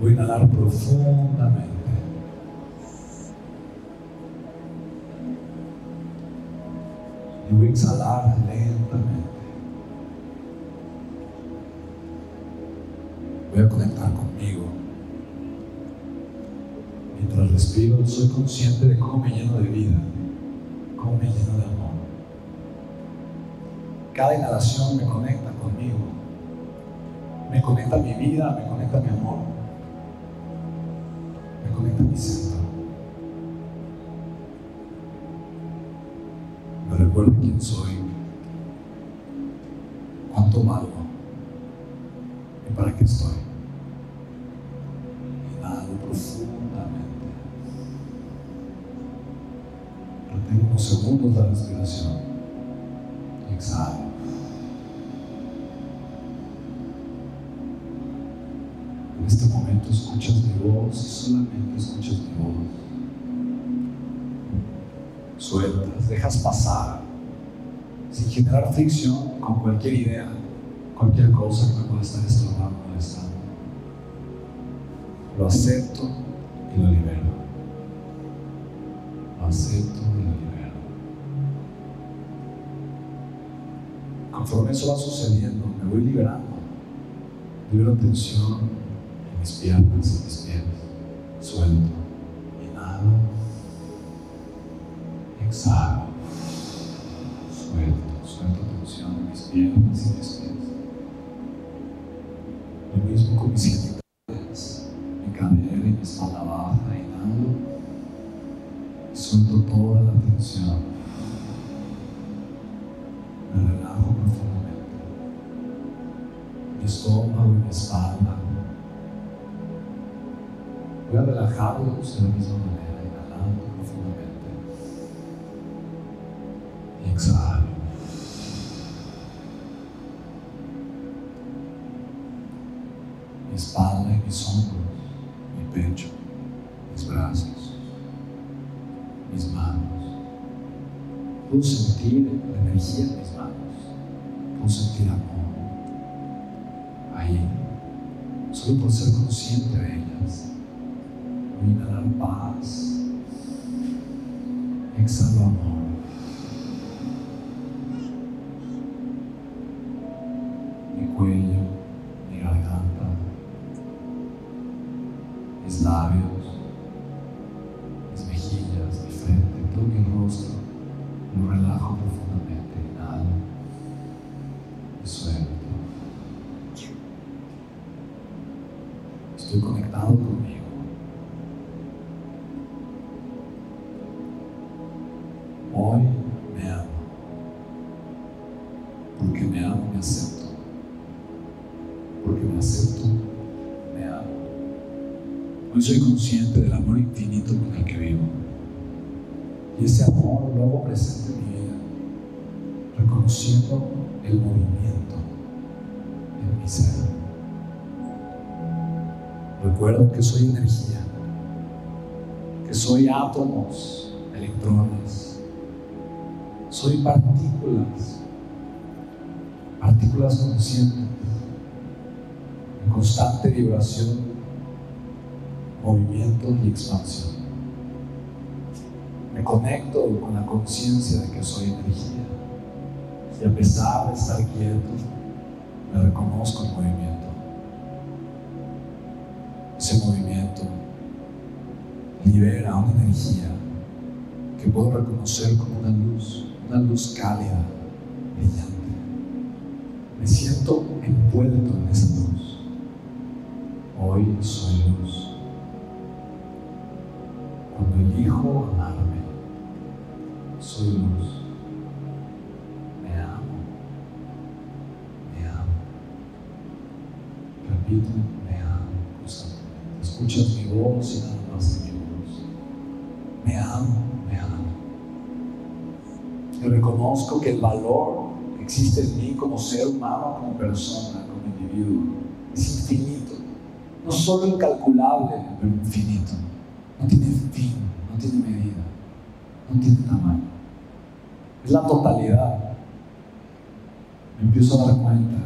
Voy a inhalar profundamente. Y voy a exhalar lentamente. Voy a conectar conmigo. Mientras respiro, soy consciente de cómo me lleno de vida, cómo me lleno de amor. Cada inhalación me conecta conmigo, me conecta mi vida, me conecta mi amor, conecta mi centro. Me recuerda quién soy, cuánto valgo y para qué estoy. Inhalo profundamente. Retengo unos segundos la respiración. Y exhalo. En este momento escuchas mi voz y solamente escuchas mi voz. Sueltas, dejas pasar sin generar fricción con cualquier idea, cualquier cosa que me pueda estar estorbando. Lo acepto y lo libero. Lo acepto y lo libero. Conforme eso va sucediendo, me voy liberando. Libero tensión en mis piernas, en mis pies. Suelto. Inhalo. Exhalo. Suelto. Suelto tensión en mis piernas y mis. Lo mismo con mis genitales, mi cadera y mi espalda baja. Inhalo. Y suelto toda la tensión. Me relajo profundamente. Mi estómago y mi espalda. Voy a relajarlos de la misma manera, inhalando profundamente. Y exhalo. Mi espalda y mis hombros, mi pecho, mis brazos, mis manos. Puedo sentir la energía en mis manos. Puedo sentir amor. Ahí, solo por ser consciente de ellas. Voy a inhalar paz. Exhalo amor. Mi cuello, mi garganta, mis labios, mis mejillas, mi frente, todo mi rostro. Lo relajo profundamente. Inhalo y suelto. Estoy conectado conmigo. Porque me amo, me acepto. Porque me acepto, me amo. Hoy soy consciente del amor infinito con el que vivo. Y ese amor lo hago presente en mi vida, reconociendo el movimiento en mi ser. Recuerdo que soy energía, que soy átomos, electrones, soy partículas, partículas conscientes, en constante vibración, movimiento y expansión. Me conecto con la conciencia de que soy energía y a pesar de estar quieto, me reconozco el movimiento. Ese movimiento libera una energía que puedo reconocer como una luz, una luz cálida, brillante. Me siento envuelto en esa luz. Hoy soy luz. Cuando elijo amarme, soy luz. Me amo. Me amo. Repito, me amo constantemente. Escuchas mi voz y nada más de mi voz. Me amo, me amo. Yo reconozco que el valor existe en mí como ser humano, como persona, como individuo, es infinito. No solo incalculable, pero infinito. No tiene fin, no tiene medida, no tiene tamaño. Es la totalidad. Me empiezo a dar cuenta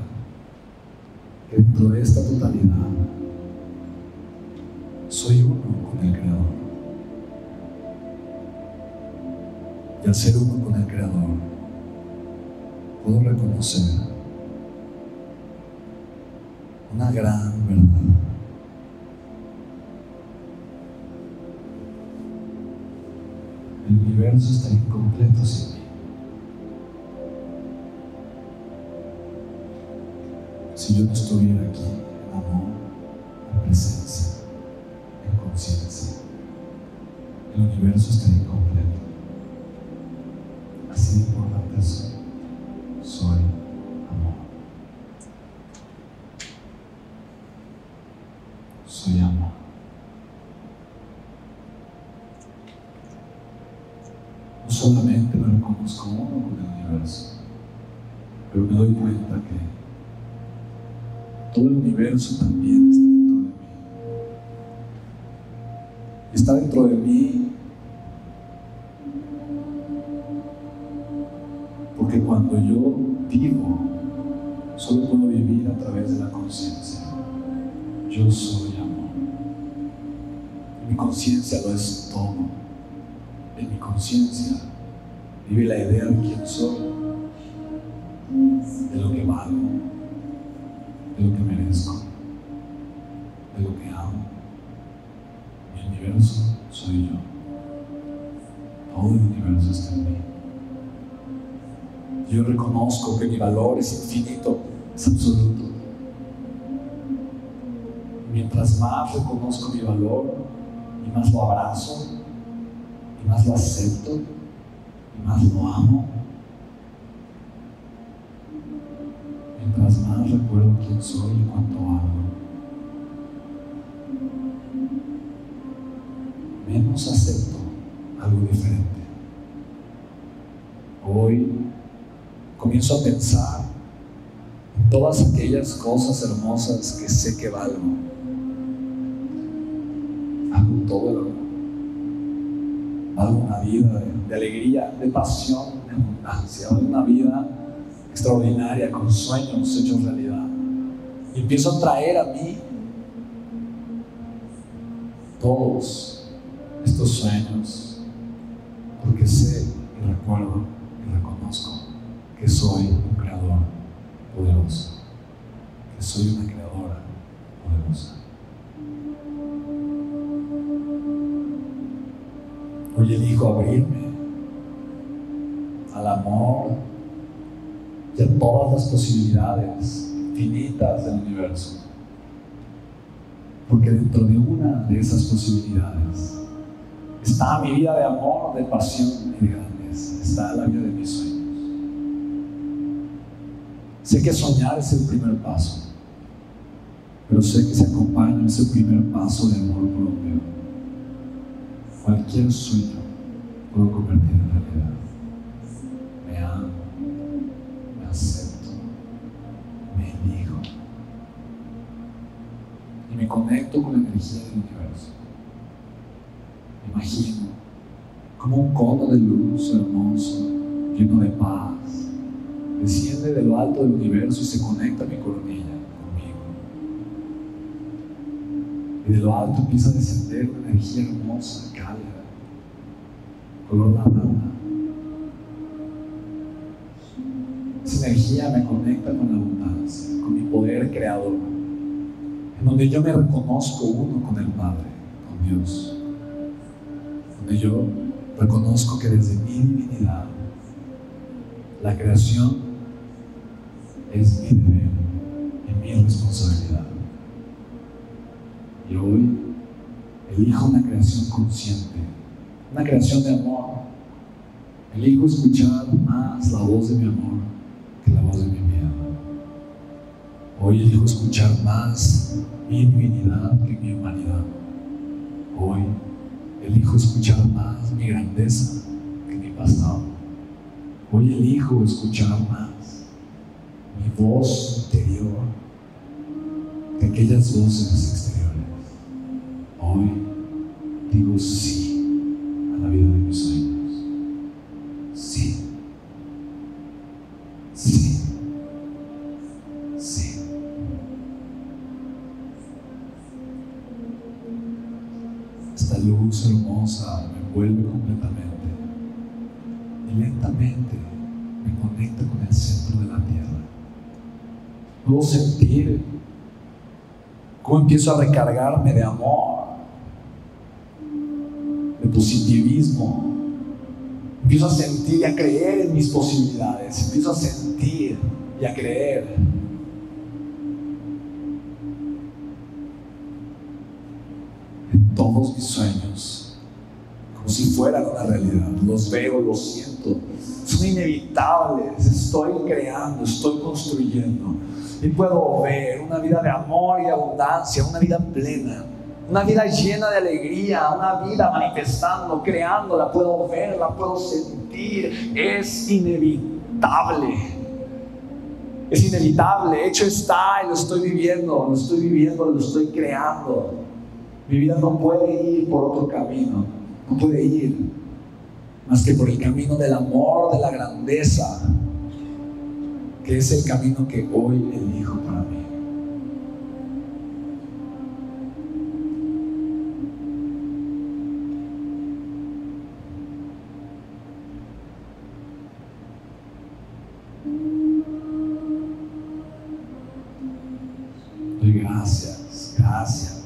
que dentro de esta totalidad soy uno con el Creador. Y al ser uno con el Creador, puedo reconocer una gran verdad. El universo está incompleto sin mí. Si yo no estuviera aquí en amor, en presencia, en conciencia, el universo estaría incompleto. Así de importante soy. Soy amor. Soy amor. No solamente me reconozco uno con el universo, pero me doy cuenta que todo el universo también está dentro de mí. Está dentro de mí conciencia lo es todo. En mi conciencia vive la idea de quién soy, de lo que valgo, de lo que merezco, de lo que amo. Mi universo soy yo. Todo el universo está en mí. Yo reconozco que mi valor es infinito, es absoluto. Mientras más reconozco mi valor y más lo abrazo y más lo acepto y más lo amo, mientras más recuerdo quién soy y cuánto hago, menos acepto algo diferente. Hoy comienzo a pensar en todas aquellas cosas hermosas que sé que valgo. Todo el amor. Una vida de, alegría, de pasión, de abundancia. Una vida extraordinaria, con sueños hechos realidad. Y empiezo a traer a mí todos estos sueños, porque sé y recuerdo y reconozco que soy un creador poderoso, que soy una creadora poderosa. Hoy elijo abrirme al amor y a todas las posibilidades infinitas del universo. Porque dentro de una de esas posibilidades está mi vida de amor, de pasión y de grandeza. Está la vida de mis sueños. Sé que soñar es el primer paso, pero sé que se acompaña ese primer paso de amor propio. Cualquier sueño puedo convertir en realidad. Me amo, me acepto, me elijo y me conecto con la energía del universo. Imagino como un cono de luz hermoso, lleno de paz, desciende de lo alto del universo y se conecta a mi coronilla Y de lo alto empieza a descender una energía hermosa, cálida, color naranja. Esa energía me conecta con la abundancia, con mi poder creador, en donde yo me reconozco uno con el Padre, con Dios, donde yo reconozco que desde mi divinidad, la creación es mi deber y mi responsabilidad. Y hoy elijo una creación consciente, una creación de amor. Elijo escuchar más la voz de mi amor que la voz de mi miedo. Hoy elijo escuchar más mi divinidad que mi humanidad. Hoy elijo escuchar más mi grandeza que mi pasado. Hoy elijo escuchar más mi voz interior que aquellas voces exteriores. Hoy digo sí a la vida de mis sueños. Sí. Sí. Sí. esta luz hermosa me envuelve completamente. Y lentamente me conecta con el centro de la tierra. Puedo sentir cómo empiezo a recargarme de amor, de positivismo. Empiezo a sentir y a creer en mis posibilidades. Empiezo a sentir y a creer en todos mis sueños, como si fueran una realidad. Los veo, los siento, son inevitables. Estoy creando, estoy construyendo. Y puedo ver una vida de amor y abundancia, una vida plena, una vida llena de alegría, una vida manifestando, creando, la puedo ver, la puedo sentir. Es inevitable. Es inevitable, hecho está y lo estoy viviendo, lo estoy viviendo, lo estoy creando. Mi vida no puede ir por otro camino, no puede ir más que por el camino del amor, de la grandeza, que es el camino que hoy elijo para mí.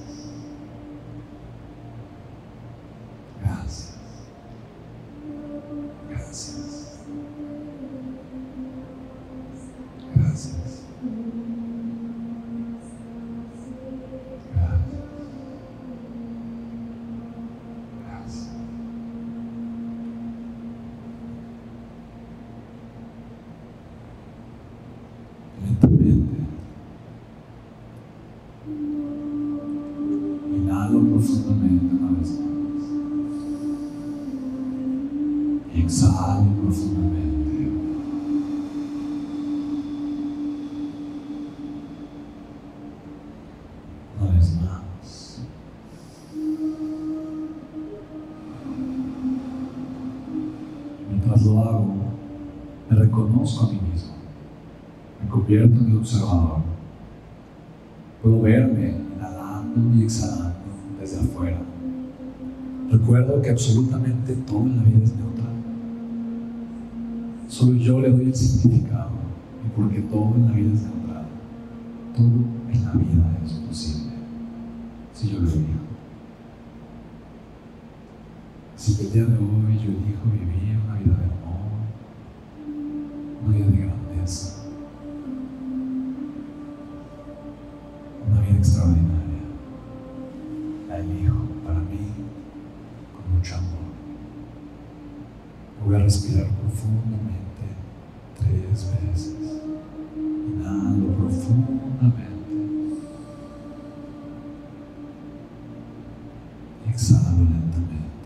Mientras lo hago, me reconozco a mí mismo. Me convierto en el observador. Puedo verme inhalando y exhalando desde afuera. Recuerdo que absolutamente todo en la vida es neutral. Solo yo le doy el significado y porque todo en la vida es neutral. Todo en la vida es posible si yo lo elijo. Que el día de hoy yo elijo vivir una vida de amor, una vida de grandeza, una vida extraordinaria. La elijo para mí con mucho amor. Voy a respirar profundamente tres veces. Inhalo profundamente. Exhalo lentamente.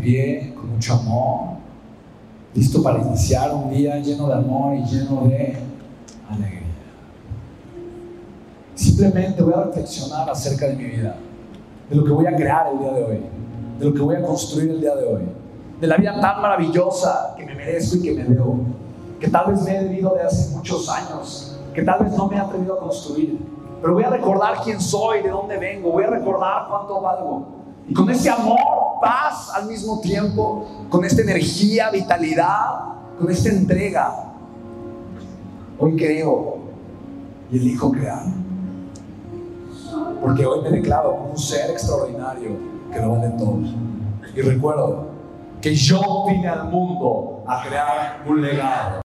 Pie con mucho amor, listo para iniciar un día lleno de amor y lleno de alegría. Simplemente voy a reflexionar acerca de mi vida, de lo que voy a crear el día de hoy, de lo que voy a construir el día de hoy, de la vida tan maravillosa que me merezco y que me debo, que tal vez me he debido de hace muchos años, que tal vez no me he atrevido a construir, pero voy a recordar quién soy, de dónde vengo, voy a recordar cuánto valgo. Y con ese amor, paz al mismo tiempo, con esta energía, vitalidad, con esta entrega, hoy creo y elijo crear. Porque hoy me declaro como un ser extraordinario que lo vale todo. Y recuerdo que yo vine al mundo a crear un legado.